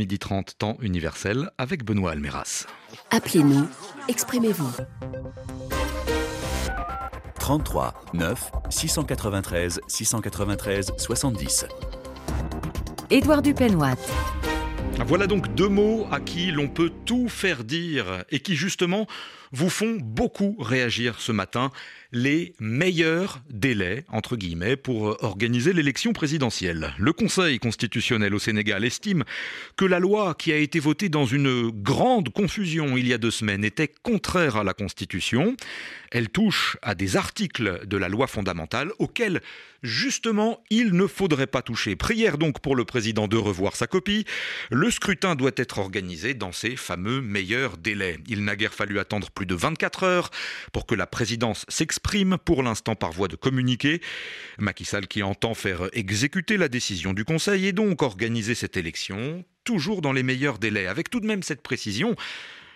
midi 30, temps universel, avec Benoît Almeras. Appelez-nous, exprimez-vous. 33 9 693 693 70. Édouard Dupenoit. Voilà donc deux mots à qui l'on peut tout faire dire et qui justement vous font beaucoup réagir ce matin. Les meilleurs délais, entre guillemets, pour organiser l'élection présidentielle. Le Conseil constitutionnel au Sénégal estime que la loi qui a été votée dans une grande confusion il y a deux semaines était contraire à la Constitution. Elle touche à des articles de la loi fondamentale auxquels, justement, il ne faudrait pas toucher. Prière donc pour le président de revoir sa copie. Le scrutin doit être organisé dans ces fameux meilleurs délais. Il n'a guère fallu attendre plus de 24 heures pour que la présidence s'exprime, pour l'instant par voie de communiqué. Macky Sall qui entend faire exécuter la décision du Conseil et donc organiser cette élection, toujours dans les meilleurs délais, avec tout de même cette précision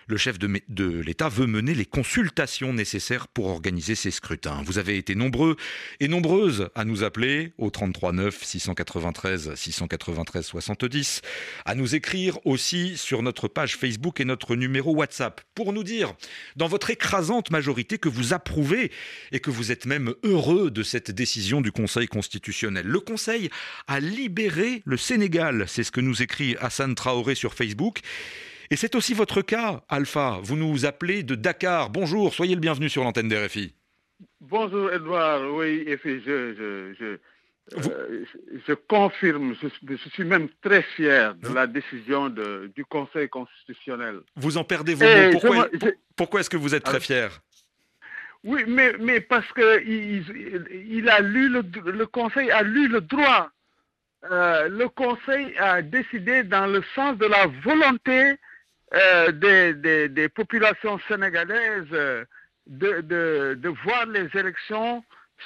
le chef de, l'État veut mener les consultations nécessaires pour organiser ces scrutins. Vous avez été nombreux et nombreuses à nous appeler au 33 9 693 693 70, à nous écrire aussi sur notre page Facebook et notre numéro WhatsApp pour nous dire dans votre écrasante majorité que vous approuvez et que vous êtes même heureux de cette décision du Conseil constitutionnel. Le Conseil a libéré le Sénégal, c'est ce que nous écrit Hassan Traoré sur Facebook. Et c'est aussi votre cas, Alpha. Vous nous appelez de Dakar. Bonjour, soyez le bienvenu sur l'antenne d'RFI. Bonjour Edouard, oui, je, je, je, euh, je confirme, je, suis même très fier de la décision de, du Conseil constitutionnel. Vous en perdez vos mots. Pourquoi, pourquoi est-ce que vous êtes très fier? Oui, mais, mais parce que il, il a lu le, le, Conseil a lu le droit. Euh, le Conseil a décidé dans le sens de la volonté euh, des, des, des, populations sénégalaises euh, de, de, de, voir les élections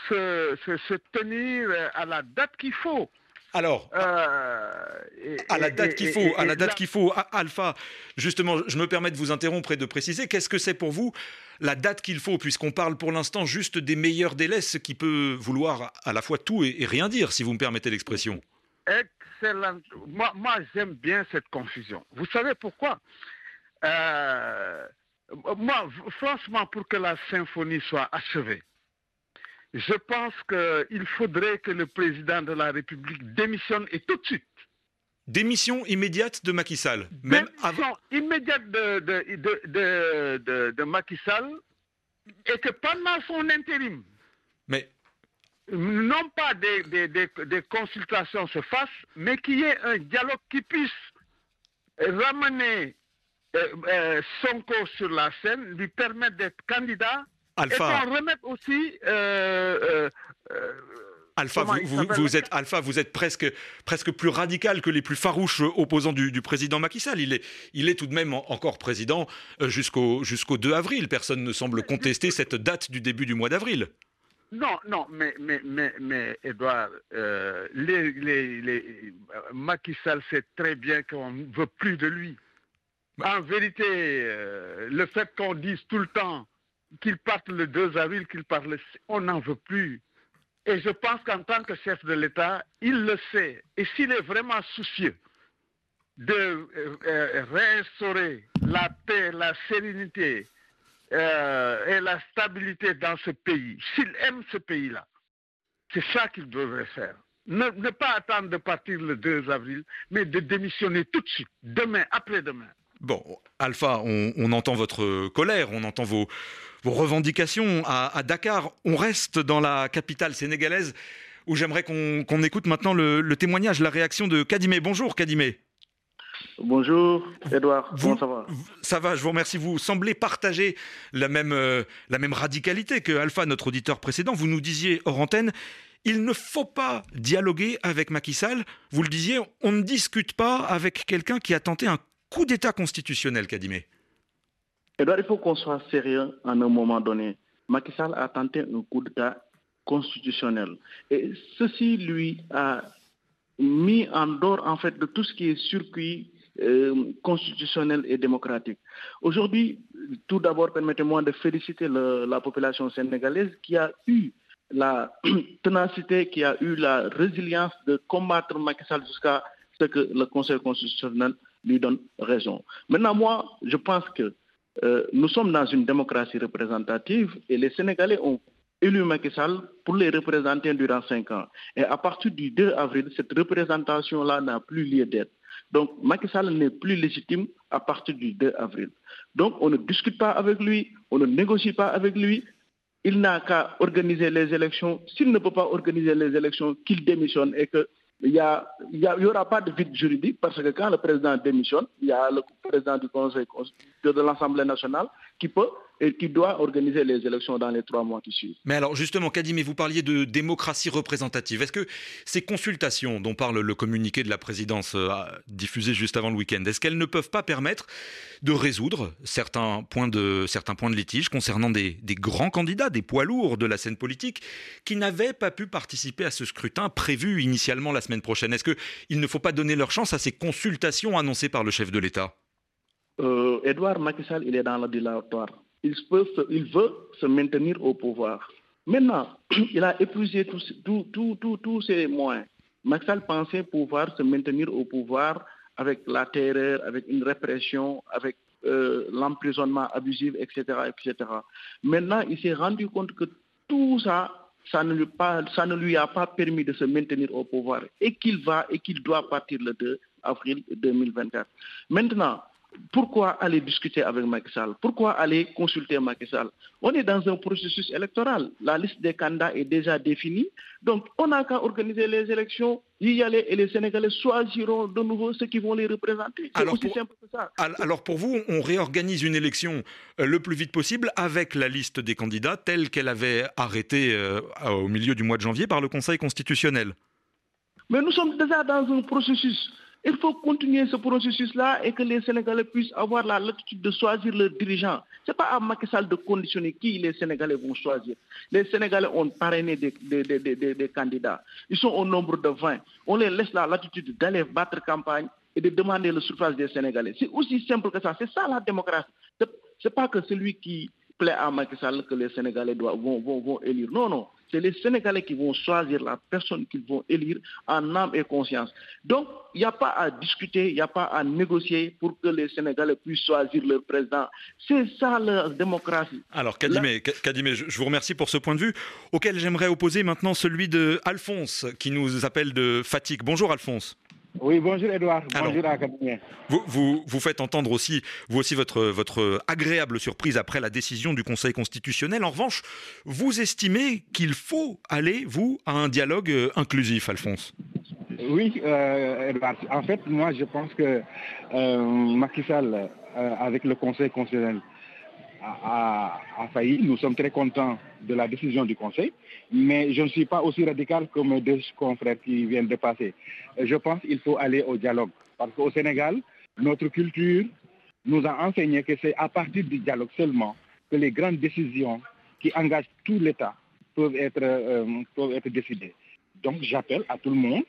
se, se, se, tenir à la date qu'il faut. Alors, euh, et, à la date qu'il faut, à la date qu'il faut, Alpha, justement, je me permets de vous interrompre et de préciser, qu'est-ce que c'est pour vous la date qu'il faut, puisqu'on parle pour l'instant juste des meilleurs délais, ce qui peut vouloir à la fois tout et, et rien dire, si vous me permettez l'expression Excellent. Moi, moi j'aime bien cette confusion. Vous savez pourquoi? Euh, Moi, franchement, pour que la symphonie soit achevée, je pense qu'il faudrait que le président de la République démissionne et tout de suite. Démission immédiate de Macky Sall. Même Démission immédiate de, de, de, de, de Macky Sall et que pendant son intérim, mais non pas des, des, des, des, consultations se fassent, mais qu'il y ait un dialogue qui puisse ramener Sonko sur la scène, lui permettre d'être candidat, Alpha. et qu'on remette aussi... Euh, Alpha, vous, vous, vous, êtes, Alpha, vous êtes presque, presque plus radical que les plus farouches opposants du, du président Macky Sall. Il est, il est tout de même encore président jusqu'au jusqu'au 2 avril. Personne ne semble contester cette date du début du mois d'avril. Non, non, mais, mais, mais, mais Edouard, euh, les, les, les, Macky Sall sait très bien qu'on ne veut plus de lui. En vérité, euh, le fait qu'on dise tout le temps qu'il parte le 2 avril, qu'il parte le... On n'en veut plus. Et je pense qu'en tant que chef de l'État, il le sait. Et s'il est vraiment soucieux de euh, euh réinstaurer la paix, la sérénité, et la stabilité dans ce pays, s'il aime ce pays-là, c'est ça qu'il devrait faire. Ne, pas attendre de partir le 2 avril, mais de démissionner tout de suite, demain, après-demain. Bon, Alpha, on, on, entend votre colère, on entend vos, vos revendications à, à, Dakar. On reste dans la capitale sénégalaise où j'aimerais qu'on qu écoute maintenant le, le, témoignage, la réaction de Kadimé. Bonjour Kadimé. Bonjour, Edouard. Vous, Comment ça va? Ça va, je vous remercie. Vous semblez partager la même, euh, la même radicalité que Alpha, notre auditeur précédent. Vous nous disiez hors antenne, il ne faut pas dialoguer avec Macky Sall. Vous le disiez, on ne discute pas avec quelqu'un qui a tenté un coup d'État constitutionnel, Kadimé. Edouard, il faut qu'on soit sérieux à un moment donné. Macky Sall a tenté un coup d'État constitutionnel. Et ceci lui a mis en dehors en fait de tout ce qui est circuit euh, constitutionnel et démocratique. Aujourd'hui, tout d'abord, permettez-moi de féliciter la population sénégalaise qui a eu la ténacité, qui a eu la résilience de combattre Macky Sall jusqu'à ce que le Conseil constitutionnel lui donne raison. Maintenant, moi, je pense que euh, nous sommes dans une démocratie représentative et les Sénégalais ont élu Macky Sall pour les représenter durant cinq ans. Et à partir du 2 avril, cette représentation-là n'a plus lieu d'être. Donc Macky Sall n'est plus légitime à partir du 2 avril. Donc on ne discute pas avec lui, on ne négocie pas avec lui. Il n'a qu'à organiser les élections. S'il ne peut pas organiser les élections, qu'il démissionne et que il n'y aura pas de vide juridique parce que quand le président démissionne, il y a le président du Conseil de l'Assemblée nationale qui peut et qui doit organiser les élections dans les trois mois qui suivent. Mais alors justement, Kadimé, vous parliez de démocratie représentative. Est-ce que ces consultations dont parle le communiqué de la présidence euh, diffusé juste avant le week-end, est-ce qu'elles ne peuvent pas permettre de résoudre certains points de, certains points de litige concernant des, des grands candidats, des poids lourds de la scène politique, qui n'avaient pas pu participer à ce scrutin prévu initialement la semaine prochaine? Est-ce qu'il ne faut pas donner leur chance à ces consultations annoncées par le chef de l'État? Euh, Edouard Macky Sall, il est dans le dilatoire il, veut se maintenir au pouvoir. Maintenant, il a épuisé tous ses moyens. Maxal pensait pouvoir se maintenir au pouvoir avec la terreur, avec une répression, avec euh, l'emprisonnement abusif, etc., etc. Maintenant, il s'est rendu compte que tout ça, ça ne, lui ça ne lui a pas permis de se maintenir au pouvoir et qu'il va et qu'il doit partir le 2 avril 2024. Maintenant, pourquoi aller discuter avec Macky Sall? Pourquoi aller consulter Macky Sall? On est dans un processus électoral. La liste des candidats est déjà définie. Donc, on n'a qu'à organiser les élections, y aller et les Sénégalais choisiront de nouveau ceux qui vont les représenter. C'est aussi simple que ça. Alors, pour vous, on réorganise une élection euh, le plus vite possible avec la liste des candidats telle qu'elle avait arrêtée euh, au milieu du mois de janvier par le Conseil constitutionnel. Mais nous sommes déjà dans un processus. Il faut continuer ce processus-là et que les Sénégalais puissent avoir la latitude de choisir leurs dirigeants. Ce n'est pas à Macky Sall de conditionner qui les Sénégalais vont choisir. Les Sénégalais ont parrainé des, candidats. Ils sont au nombre de 20. On les laisse la latitude d'aller battre campagne et de demander le suffrage des Sénégalais. C'est aussi simple que ça. C'est ça la démocratie. Ce n'est pas que celui qui plaît à Macky Sall que les Sénégalais doivent, vont, vont, vont élire. Non, non c'est les Sénégalais qui vont choisir la personne qu'ils vont élire en âme et conscience. Donc, il n'y a pas à discuter, il n'y a pas à négocier pour que les Sénégalais puissent choisir leur président. C'est ça leur démocratie. Alors, Kadimé, je vous remercie pour ce point de vue, auquel j'aimerais opposer maintenant celui de Alphonse, qui nous appelle de Fatigue. Bonjour Alphonse. Oui, bonjour Edouard. bonjour à vous, vous, vous, faites entendre aussi, vous aussi, votre, votre agréable surprise après la décision du Conseil constitutionnel. En revanche, vous estimez qu'il faut aller, vous, à un dialogue euh, inclusif, Alphonse? Oui, euh, Edouard. En fait, moi, je pense que euh, Macky Sall, euh, avec le Conseil constitutionnel, a, failli. Nous sommes très contents de la décision du Conseil, mais je ne suis pas aussi radical comme mes deux confrères qui viennent de passer. Je pense qu'il faut aller au dialogue, parce qu'au Sénégal, notre culture nous a enseigné que c'est à partir du dialogue seulement que les grandes décisions qui engagent tout l'État peuvent être, euh, peuvent être décidées. Donc j'appelle à tout le monde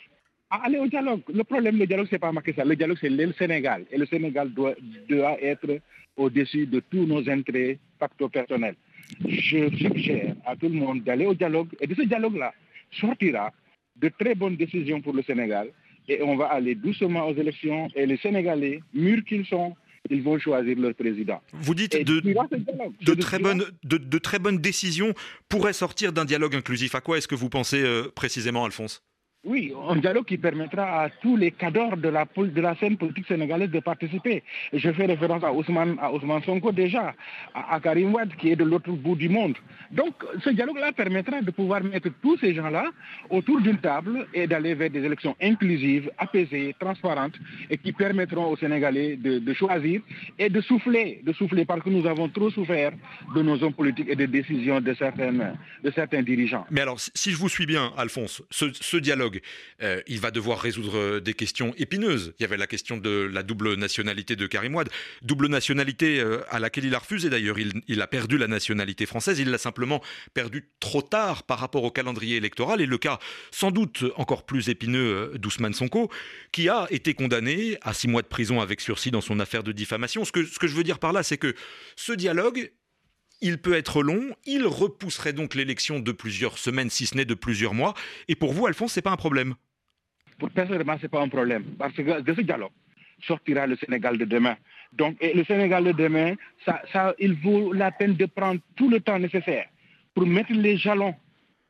à aller au dialogue. Le problème, le dialogue, ce n'est pas Macky. Le dialogue, c'est le Sénégal. Et le Sénégal doit, doit être au-dessus de tous nos intérêts pacto personnels. Je suggère à tout le monde d'aller au dialogue et de ce dialogue-là sortira de très bonnes décisions pour le Sénégal et on va aller doucement aux élections et les Sénégalais, mûrs qu'ils sont, ils vont choisir leur président. Vous dites de, de, très bonnes, de, très bonnes décisions pourraient sortir d'un dialogue inclusif. À quoi est-ce que vous pensez euh, précisément, Alphonse? Oui, un dialogue qui permettra à tous les cadres de la, scène politique sénégalaise de participer. Je fais référence à Ousmane, Sonko déjà, à, Karim Wad qui est de l'autre bout du monde. Donc ce dialogue-là permettra de pouvoir mettre tous ces gens-là autour d'une table et d'aller vers des élections inclusives, apaisées, transparentes et qui permettront aux Sénégalais de, choisir et de souffler, de souffler parce que nous avons trop souffert de nos hommes politiques et des décisions de certains dirigeants. Mais alors, si je vous suis bien, Alphonse, ce dialogue euh, il va devoir résoudre euh, des questions épineuses. Il y avait la question de la double nationalité de Karim Wade, double nationalité euh, à laquelle il a refusé d'ailleurs. Il, a perdu la nationalité française, il l'a simplement perdu trop tard par rapport au calendrier électoral. Et le cas sans doute encore plus épineux d'Ousmane Sonko, qui a été condamné à six mois de prison avec sursis dans son affaire de diffamation. Ce que je veux dire par là, c'est que ce dialogue, il peut être long, il repousserait donc l'élection de plusieurs semaines, si ce n'est de plusieurs mois. Et pour vous, Alphonse, c'est pas un problème? Pour personnellement, c'est pas un problème. Parce que de ce dialogue, sortira le Sénégal de demain. Donc, le Sénégal de demain, ça, ça, il vaut la peine de prendre tout le temps nécessaire pour mettre les jalons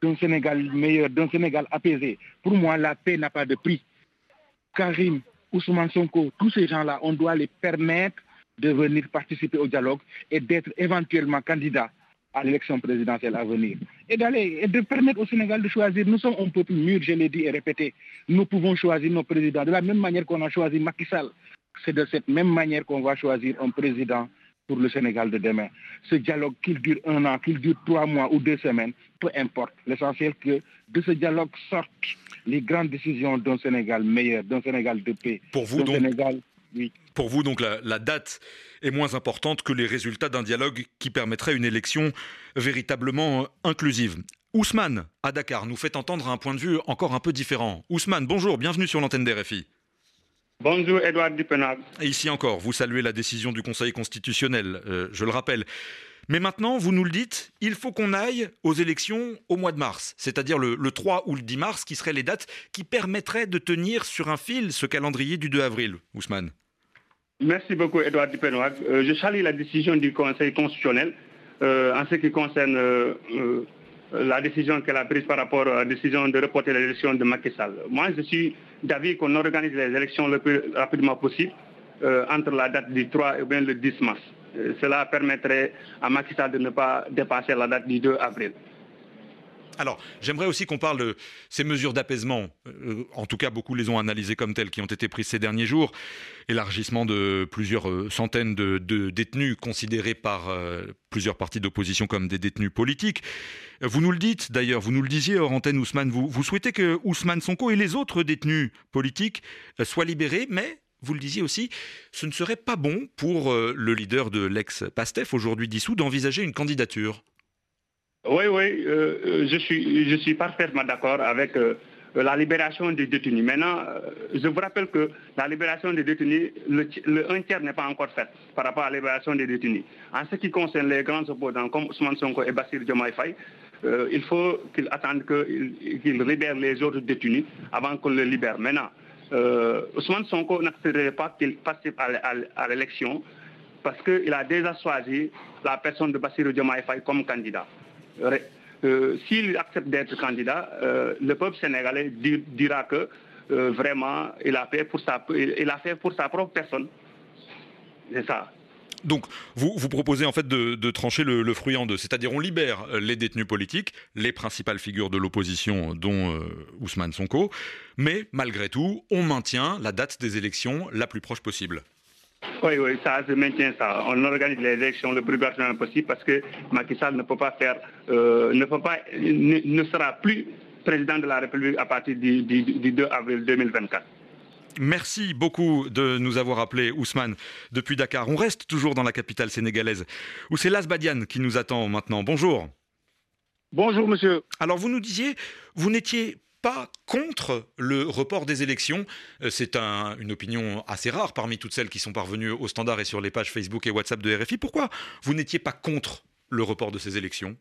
d'un Sénégal meilleur, d'un Sénégal apaisé. Pour moi, la paix n'a pas de prix. Karim, Ousmane Sonko, tous ces gens-là, on doit les permettre de venir participer au dialogue et d'être éventuellement candidats à l'élection présidentielle à venir. Et d'aller et de permettre au Sénégal de choisir. Nous sommes un peuple mûr, je l'ai dit et répété. Nous pouvons choisir nos présidents. De la même manière qu'on a choisi Macky Sall, c'est de cette même manière qu'on va choisir un président pour le Sénégal de demain. Ce dialogue, qu'il dure un an, qu'il dure trois mois ou deux semaines, peu importe. L'essentiel que de ce dialogue sortent les grandes décisions d'un Sénégal meilleur, d'un Sénégal de paix. Pour vous, donc, Sénégal, oui. pour vous, donc, la, la date est moins importante que les résultats d'un dialogue qui permettrait une élection véritablement inclusive. Ousmane, à Dakar, nous fait entendre un point de vue encore un peu différent. Ousmane, bonjour, bienvenue sur l'antenne des RFI. Bonjour Edouard Dupenag. Et ici encore, vous saluez la décision du Conseil constitutionnel, euh, je le rappelle. Mais maintenant, vous nous le dites, il faut qu'on aille aux élections au mois de mars, c'est-à-dire le, le, 3 ou le 10 mars, qui seraient les dates qui permettraient de tenir sur un fil ce calendrier du 2 avril. Ousmane. Merci beaucoup Edouard Dupenag. Euh, je salue la décision du Conseil constitutionnel euh, en ce qui concerne euh, la décision qu'elle a prise par rapport à la décision de reporter l'élection de Macky Sall. Moi, je suis d'avis qu'on organise les élections le plus rapidement possible euh, entre la date du 3 et bien le 10 mars. Euh, cela permettrait à Macky Sall de ne pas dépasser la date du 2 avril. Alors, j'aimerais aussi qu'on parle de ces mesures d'apaisement. Euh, en tout cas, beaucoup les ont analysées comme telles, qui ont été prises ces derniers jours. Élargissement de plusieurs euh, centaines de, détenus considérés par euh, plusieurs partis d'opposition comme des détenus politiques. Vous nous le dites d'ailleurs, vous nous le disiez hors Ousmane, vous, vous souhaitez que Ousmane Sonko et les autres détenus politiques soient libérés, mais vous le disiez aussi, ce ne serait pas bon pour le leader de l'ex-PASTEF, aujourd'hui dissous, d'envisager une candidature. Oui, oui, euh, je, suis, je suis parfaitement d'accord avec euh, la libération des détenus. Maintenant, euh, je vous rappelle que la libération des détenus, le, un tiers n'est pas encore fait par rapport à la libération des détenus. En ce qui concerne les grands opposants comme Ousmane Sonko et Bassir Diomaye Faye, il faut qu'ils attendent qu'ils qu libèrent les autres détenus avant qu'on les libère. Maintenant, Ousmane Sonko n'accepterait pas qu'il participe à l'élection parce qu'il a déjà choisi la personne de Bassir Diomaye Faye comme candidat. Euh, S'il accepte d'être candidat, euh, le peuple sénégalais dir, dira que euh, vraiment il a, fait pour sa, propre personne. C'est ça. Donc, vous, proposez en fait de, trancher le, fruit en deux, c'est-à-dire on libère les détenus politiques, les principales figures de l'opposition, dont Ousmane Sonko, mais malgré tout, on maintient la date des élections la plus proche possible. Oui, oui, ça se maintient ça. On organise les élections le plus rapidement possible parce que Macky Sall ne peut pas faire, euh, ne peut pas, ne, ne, sera plus président de la République à partir du, du, du 2 avril 2024. Merci beaucoup de nous avoir appelé Ousmane depuis Dakar. On reste toujours dans la capitale sénégalaise où c'est Las Badiane qui nous attend maintenant. Bonjour. Bonjour monsieur. Alors vous nous disiez, vous n'étiez pas contre le report des élections. C'est un, une opinion assez rare parmi toutes celles qui sont parvenues au standard et sur les pages Facebook et WhatsApp de RFI. Pourquoi vous n'étiez pas contre le report de ces élections?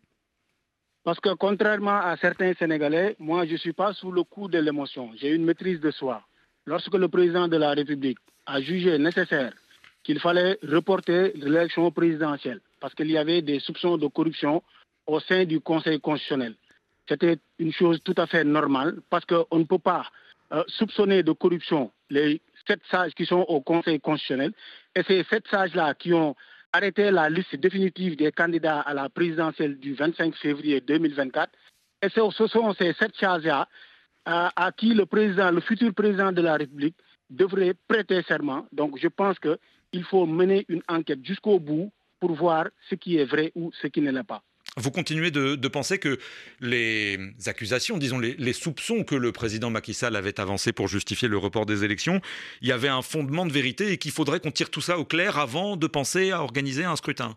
Parce que contrairement à certains Sénégalais, moi je ne suis pas sous le coup de l'émotion. J'ai une maîtrise de soi. Lorsque le président de la République a jugé nécessaire qu'il fallait reporter l'élection présidentielle parce qu'il y avait des soupçons de corruption au sein du Conseil constitutionnel, c'était une chose tout à fait normale parce qu'on ne peut pas euh, soupçonner de corruption les sept sages qui sont au Conseil constitutionnel et c'est sept sages-là qui ont arrêté la liste définitive des candidats à la présidentielle du 25 février 2024 et ce sont ces sept sages-là à, à qui le président, le futur président de la République devrait prêter serment. Donc je pense qu'il faut mener une enquête jusqu'au bout pour voir ce qui est vrai ou ce qui ne l'est pas. Vous continuez de, penser que les accusations, disons les, les, soupçons que le président Macky Sall avait avancés pour justifier le report des élections, il y avait un fondement de vérité et qu'il faudrait qu'on tire tout ça au clair avant de penser à organiser un scrutin.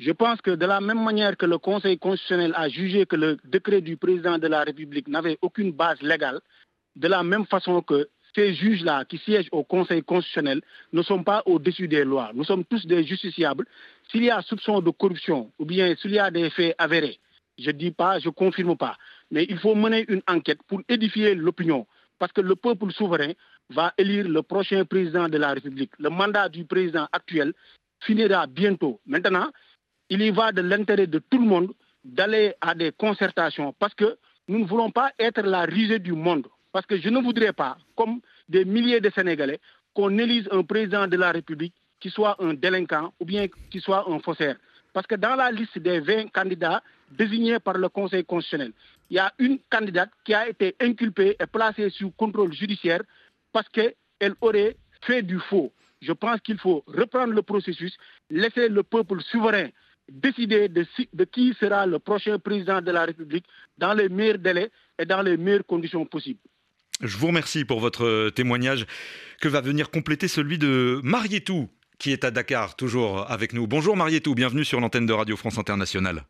Je pense que de la même manière que le Conseil constitutionnel a jugé que le décret du président de la République n'avait aucune base légale, de la même façon que ces juges-là qui siègent au Conseil constitutionnel ne sont pas au-dessus des lois. Nous sommes tous des justiciables. S'il y a soupçon de corruption ou bien s'il y a des faits avérés, je ne dis pas, je ne confirme pas, mais il faut mener une enquête pour édifier l'opinion. Parce que le peuple souverain va élire le prochain président de la République. Le mandat du président actuel finira bientôt. Maintenant, il y va de l'intérêt de tout le monde d'aller à des concertations parce que nous ne voulons pas être la risée du monde. Parce que je ne voudrais pas, comme des milliers de Sénégalais, qu'on élise un président de la République qui soit un délinquant ou bien qui soit un faussaire. Parce que dans la liste des 20 candidats désignés par le Conseil constitutionnel, il y a une candidate qui a été inculpée et placée sous contrôle judiciaire parce qu'elle aurait fait du faux. Je pense qu'il faut reprendre le processus, laisser le peuple souverain décider de, de, qui sera le prochain président de la République dans les meilleurs délais et dans les meilleures conditions possibles. Je vous remercie pour votre témoignage que va venir compléter celui de Marietou, qui est à Dakar, toujours avec nous. Bonjour Marietou, bienvenue sur l'antenne de Radio France Internationale.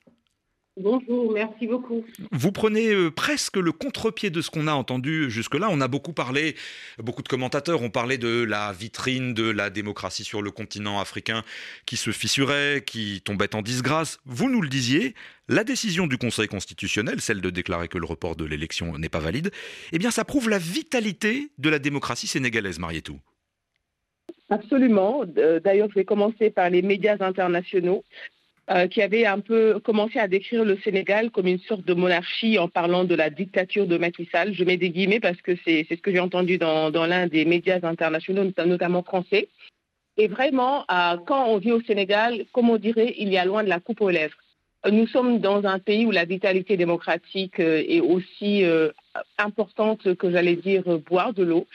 Bonjour, merci beaucoup. Vous prenez euh, presque le contre-pied de ce qu'on a entendu jusque-là. On a beaucoup parlé, beaucoup de commentateurs ont parlé de la vitrine de la démocratie sur le continent africain qui se fissurait, qui tombait en disgrâce. Vous nous le disiez, la décision du Conseil constitutionnel, celle de déclarer que le report de l'élection n'est pas valide, eh bien ça prouve la vitalité de la démocratie sénégalaise, Marietou. Absolument. D'ailleurs, je vais commencer par les médias internationaux. Euh, qui avait un peu commencé à décrire le Sénégal comme une sorte de monarchie en parlant de la dictature de Macky Sall. Je mets des guillemets parce que c'est ce que j'ai entendu dans, l'un des médias internationaux, notamment français. Et vraiment, euh, quand on vit au Sénégal, comme on dirait, il y a loin de la coupe aux lèvres. Nous sommes dans un pays où la vitalité démocratique euh, est aussi importante que j'allais dire boire de l'eau.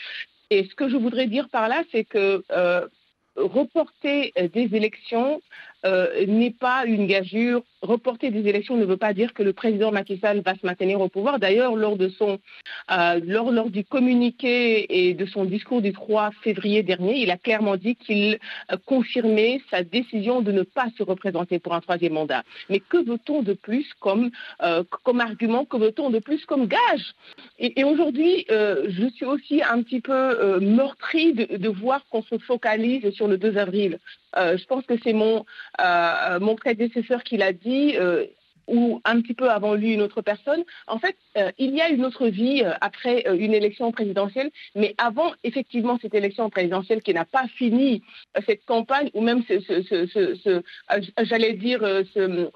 Et ce que je voudrais dire par là, c'est que reporter des élections euh, n'est pas une gageure. Reporter des élections ne veut pas dire que le président Macky Sall va se maintenir au pouvoir. D'ailleurs, lors, euh, lors, lors du communiqué et de son discours du 3 février dernier, il a clairement dit qu'il euh, confirmait sa décision de ne pas se représenter pour un troisième mandat. Mais que veut-on de plus comme, comme argument Que veut-on de plus comme gage? Et, aujourd'hui, je suis aussi un petit peu meurtri de, de voir qu'on se focalise sur le 2 avril. je pense que c'est mon, euh, mon prédécesseur qui l'a dit, euh, ou un petit peu avant lui une autre personne. En fait, euh, il y a une autre vie après une élection présidentielle, mais avant effectivement cette élection présidentielle qui n'a pas fini cette campagne, ou même ce, ce, ce, ce j'allais dire, ce,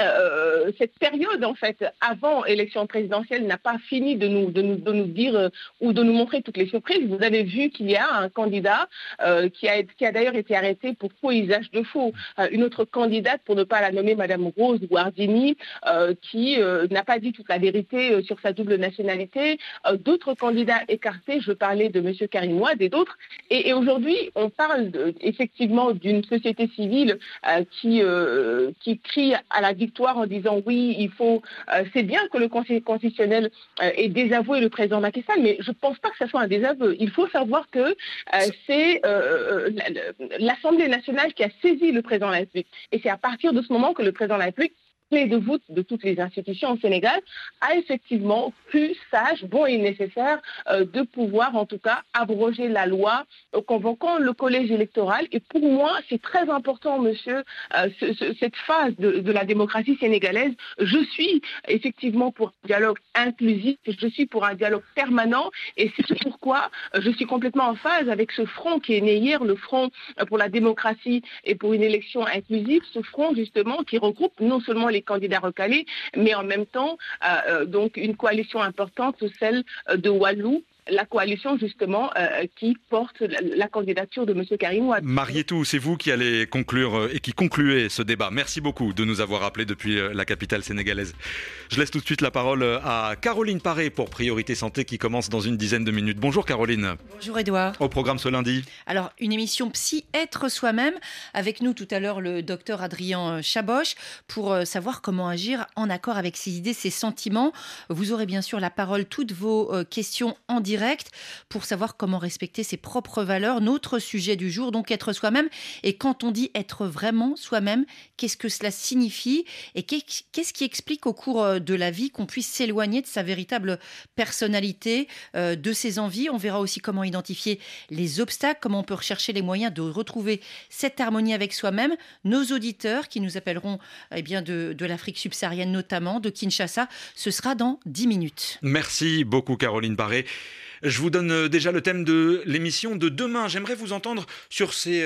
euh, cette période, en fait, avant élection présidentielle, n'a pas fini de nous, de nous, de nous dire euh, ou de nous montrer toutes les surprises. Vous avez vu qu'il y a un candidat euh, qui a, d'ailleurs été arrêté pour faux usage de faux. Une autre candidate, pour ne pas la nommer Madame Rose Guardini, qui n'a pas dit toute la vérité sur sa double nationalité. d'autres candidats écartés, je parlais de Monsieur Karim et d'autres. Et, aujourd'hui, on parle effectivement d'une société civile qui, qui crie à la en disant oui, il faut. Euh, c'est bien que le Conseil constitutionnel euh, ait désavoué le président Macky mais je ne pense pas que ce soit un désaveu. Il faut savoir que euh, c'est l'Assemblée nationale qui a saisi le président de la République. Et c'est à partir de ce moment que le président de la République clé de voûte de toutes les institutions au Sénégal, a effectivement pu sage, bon et nécessaire euh, de pouvoir en tout cas abroger la loi euh, convoquant le collège électoral. Et pour moi, c'est très important, monsieur, euh, ce, ce, cette phase de, de, la démocratie sénégalaise. Je suis effectivement pour un dialogue inclusif, je suis pour un dialogue permanent et c'est pourquoi je suis complètement en phase avec ce front qui est né hier, le front pour la démocratie et pour une élection inclusive, ce front justement qui regroupe non seulement les candidats recalés, mais en même temps, euh, donc une coalition importante, celle de Walou, la coalition justement euh, qui porte la, la, candidature de M. Karim Ouad. Marietou, c'est vous qui allez conclure euh, et qui concluez ce débat. Merci beaucoup de nous avoir appelés depuis euh, la capitale sénégalaise. Je laisse tout de suite la parole à Caroline Paré pour Priorité Santé qui commence dans une dizaine de minutes. Bonjour Caroline. Bonjour Edouard. Au programme ce lundi. Alors, une émission Psy Être Soi-même. Avec nous tout à l'heure le docteur Adrien Chaboche pour savoir comment agir en accord avec ses idées, ses sentiments. Vous aurez bien sûr la parole, toutes vos questions en direct pour savoir comment respecter ses propres valeurs. Notre sujet du jour, donc être soi-même. Et quand on dit être vraiment soi-même, qu'est-ce que cela signifie et qu'est-ce qui explique au cours euh, de la vie qu'on puisse s'éloigner de sa véritable personnalité, euh, de ses envies? On verra aussi comment identifier les obstacles, comment on peut rechercher les moyens de retrouver cette harmonie avec soi-même. Nos auditeurs qui nous appelleront eh bien, de, de l'Afrique subsaharienne notamment, de Kinshasa, ce sera dans 10 minutes. Merci beaucoup Caroline Barré. Je vous donne déjà le thème de l'émission de demain. J'aimerais vous entendre sur ces